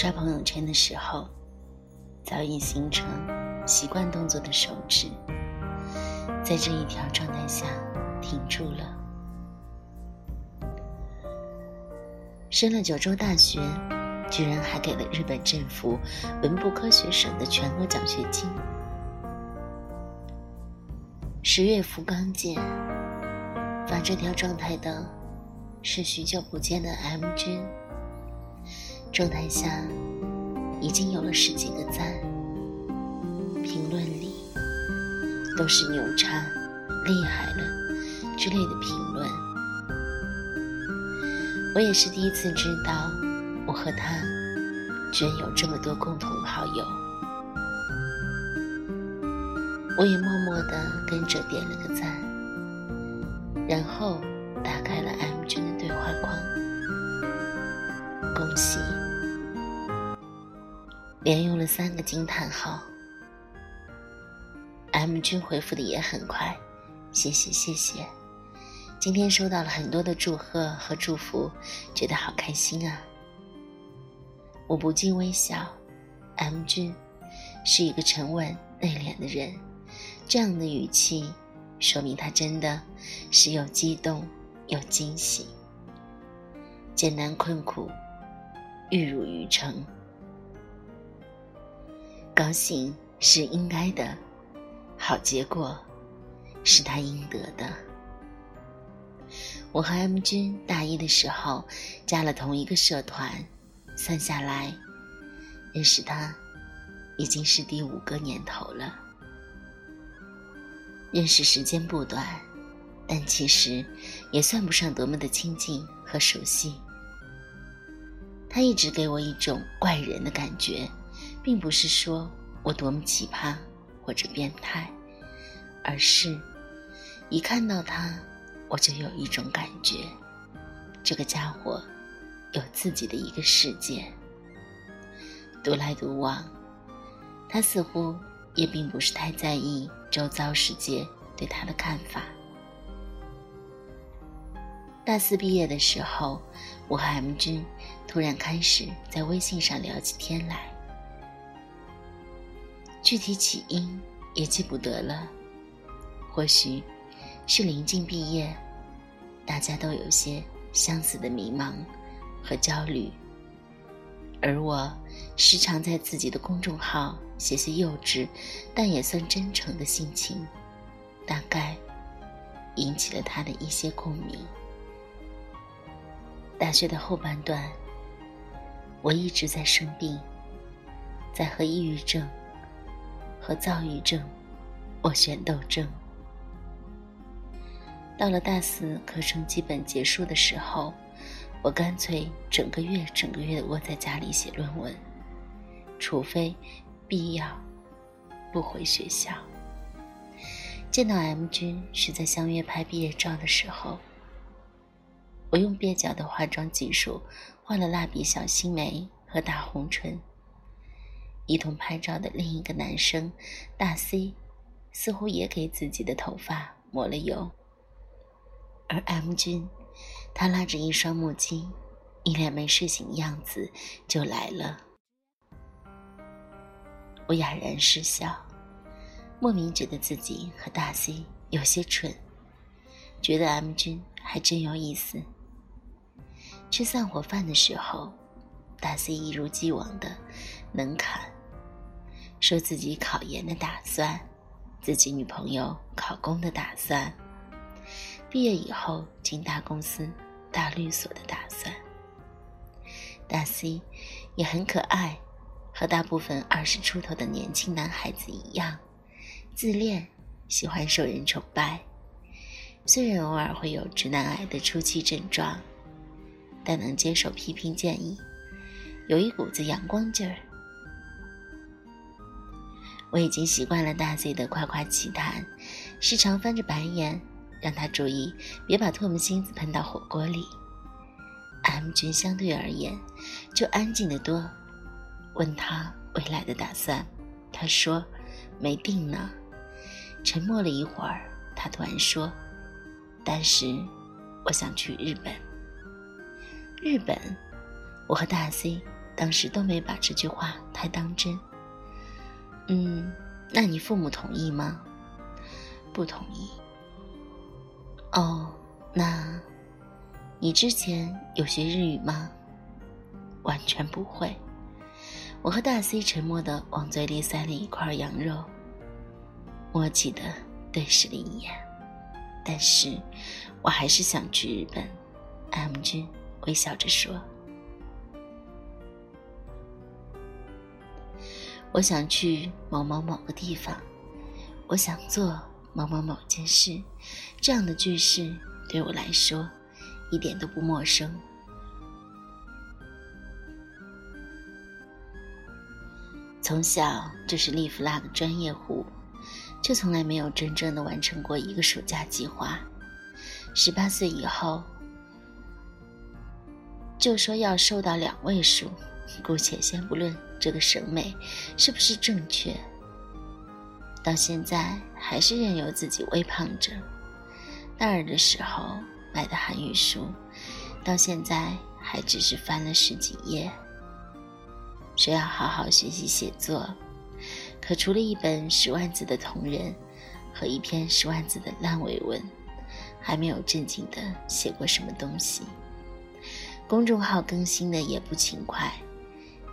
刷朋友圈的时候，早已形成习惯动作的手指，在这一条状态下停住了。升了九州大学，居然还给了日本政府文部科学省的全额奖学金。十月福冈见，发这条状态的是许久不见的 M 君。状态下已经有了十几个赞，评论里都是牛叉、厉害了之类的评论。我也是第一次知道，我和他居然有这么多共同好友。我也默默地跟着点了个赞，然后打开了 M 君的对话框，恭喜！连用了三个惊叹号。M 君回复的也很快，谢谢谢谢。今天收到了很多的祝贺和祝福，觉得好开心啊！我不禁微笑。M 君是一个沉稳内敛的人，这样的语气说明他真的是有激动有惊喜。艰难困苦，玉汝于成。高兴是应该的，好结果是他应得的。我和 M 君大一的时候加了同一个社团，算下来，认识他已经是第五个年头了。认识时间不短，但其实也算不上多么的亲近和熟悉。他一直给我一种怪人的感觉。并不是说我多么奇葩或者变态，而是一看到他，我就有一种感觉，这个家伙有自己的一个世界，独来独往。他似乎也并不是太在意周遭世界对他的看法。大四毕业的时候，我和 M 君突然开始在微信上聊起天来。具体起因也记不得了，或许是临近毕业，大家都有些相似的迷茫和焦虑，而我时常在自己的公众号写些幼稚但也算真诚的心情，大概引起了他的一些共鸣。大学的后半段，我一直在生病，在和抑郁症。和躁郁症，我选斗争。到了大四课程基本结束的时候，我干脆整个月整个月的窝在家里写论文，除非必要，不回学校。见到 M 君是在相约拍毕业照的时候，我用蹩脚的化妆技术画了蜡笔小新眉和大红唇。一同拍照的另一个男生，大 C，似乎也给自己的头发抹了油。而 M 君，他拉着一双墨镜，一脸没睡醒的样子就来了。我哑然失笑，莫名觉得自己和大 C 有些蠢，觉得 M 君还真有意思。吃散伙饭的时候，大 C 一如既往的能侃。说自己考研的打算，自己女朋友考公的打算，毕业以后进大公司、大律所的打算。大 C 也很可爱，和大部分二十出头的年轻男孩子一样，自恋，喜欢受人崇拜。虽然偶尔会有直男癌的初期症状，但能接受批评建议，有一股子阳光劲儿。我已经习惯了大 Z 的夸夸其谈，时常翻着白眼，让他注意别把唾沫星子喷到火锅里。M 君相对而言就安静得多。问他未来的打算，他说没定呢。沉默了一会儿，他突然说：“但是我想去日本。”日本，我和大 C 当时都没把这句话太当真。嗯，那你父母同意吗？不同意。哦，那，你之前有学日语吗？完全不会。我和大 C 沉默的往嘴里塞了一块羊肉，默契的对视了一眼。但是，我还是想去日本。M 君微笑着说。我想去某某某个地方，我想做某某某件事，这样的句式对我来说一点都不陌生。从小就是立 flag 专业户，却从来没有真正的完成过一个暑假计划。十八岁以后，就说要瘦到两位数，姑且先不论。这个审美是不是正确？到现在还是任由自己微胖着。大二的时候买的韩语书，到现在还只是翻了十几页。说要好好学习写作，可除了一本十万字的同人和一篇十万字的烂尾文，还没有正经的写过什么东西。公众号更新的也不勤快。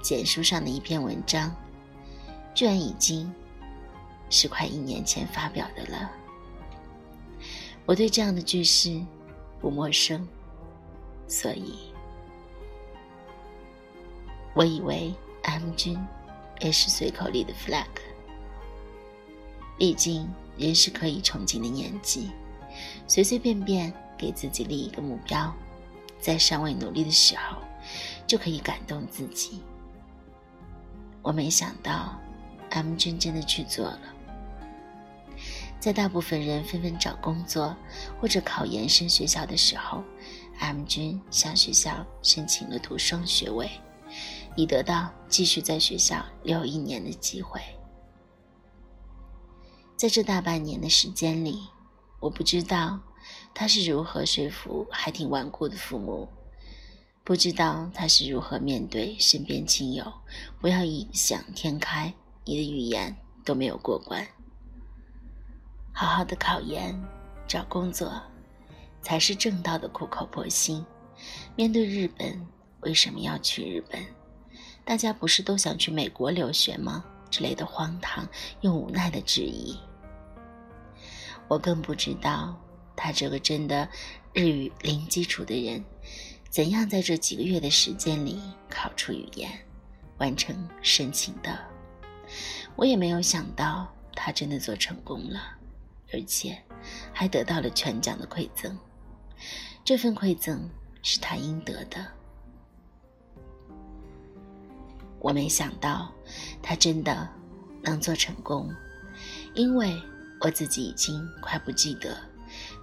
简书上的一篇文章，居然已经是快一年前发表的了。我对这样的句式不陌生，所以我以为 M 君也是随口立的 flag。毕竟人是可以憧憬的年纪，随随便便给自己立一个目标，在尚未努力的时候，就可以感动自己。我没想到，M 君真的去做了。在大部分人纷纷找工作或者考研升学校的时候，M 君向学校申请了读双学位，以得到继续在学校留一年的机会。在这大半年的时间里，我不知道他是如何说服还挺顽固的父母。不知道他是如何面对身边亲友，不要异想天开，你的语言都没有过关。好好的考研、找工作，才是正道的苦口婆心。面对日本，为什么要去日本？大家不是都想去美国留学吗？之类的荒唐又无奈的质疑。我更不知道他这个真的日语零基础的人。怎样在这几个月的时间里考出语言，完成申请的？我也没有想到他真的做成功了，而且还得到了全奖的馈赠。这份馈赠是他应得的。我没想到他真的能做成功，因为我自己已经快不记得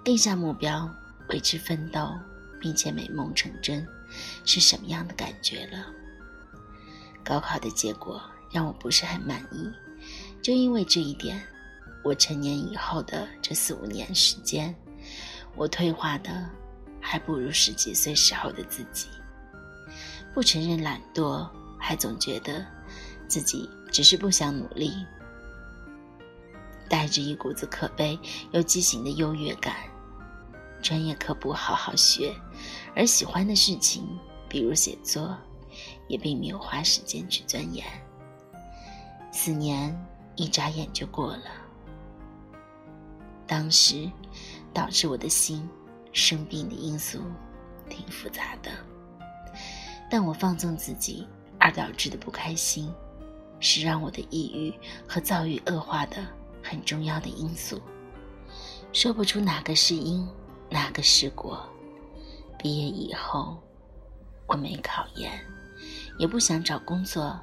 定下目标为之奋斗。并且美梦成真，是什么样的感觉了？高考的结果让我不是很满意，就因为这一点，我成年以后的这四五年时间，我退化的还不如十几岁时候的自己。不承认懒惰，还总觉得自己只是不想努力，带着一股子可悲又畸形的优越感。专业课不好好学，而喜欢的事情，比如写作，也并没有花时间去钻研。四年一眨眼就过了。当时导致我的心生病的因素挺复杂的，但我放纵自己而导致的不开心，是让我的抑郁和躁郁恶化的很重要的因素。说不出哪个是因。那个是过？毕业以后，我没考研，也不想找工作，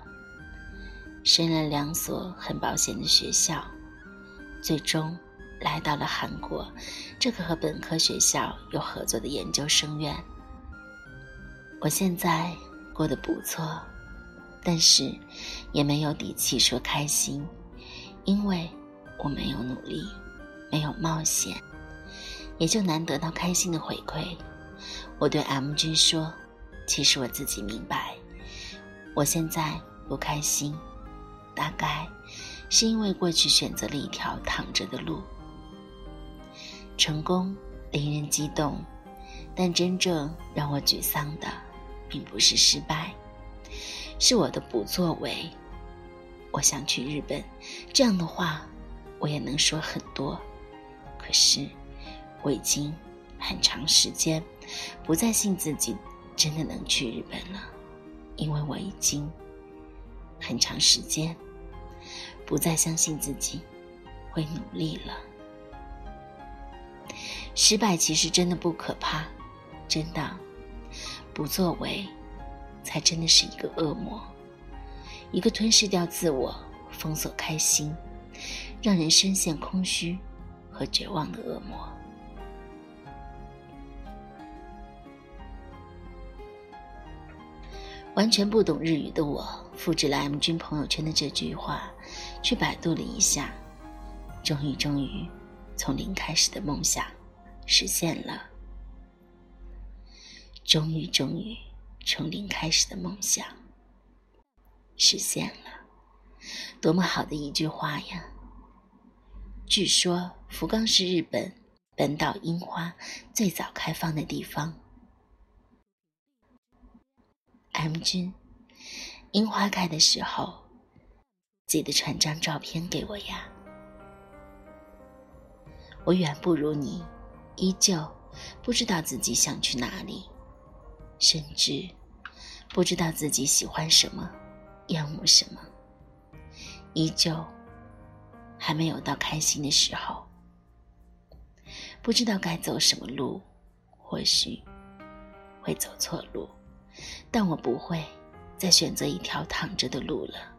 申了两所很保险的学校，最终来到了韩国这个和本科学校有合作的研究生院。我现在过得不错，但是也没有底气说开心，因为我没有努力，没有冒险。也就难得到开心的回馈。我对 M 君说：“其实我自己明白，我现在不开心，大概是因为过去选择了一条躺着的路。成功令人激动，但真正让我沮丧的，并不是失败，是我的不作为。我想去日本，这样的话，我也能说很多。可是，我已经很长时间不再信自己真的能去日本了，因为我已经很长时间不再相信自己会努力了。失败其实真的不可怕，真的，不作为才真的是一个恶魔。一个吞噬掉自我、封锁开心、让人深陷空虚和绝望的恶魔。完全不懂日语的我，复制了 M 君朋友圈的这句话，去百度了一下，终于，终于，从零开始的梦想实现了。终于，终于，从零开始的梦想。实现了，多么好的一句话呀！据说福冈是日本本岛樱花最早开放的地方。M 君，樱花开的时候，记得传张照片给我呀。我远不如你，依旧不知道自己想去哪里，甚至不知道自己喜欢什么。厌恶什么，依旧还没有到开心的时候。不知道该走什么路，或许会走错路，但我不会再选择一条躺着的路了。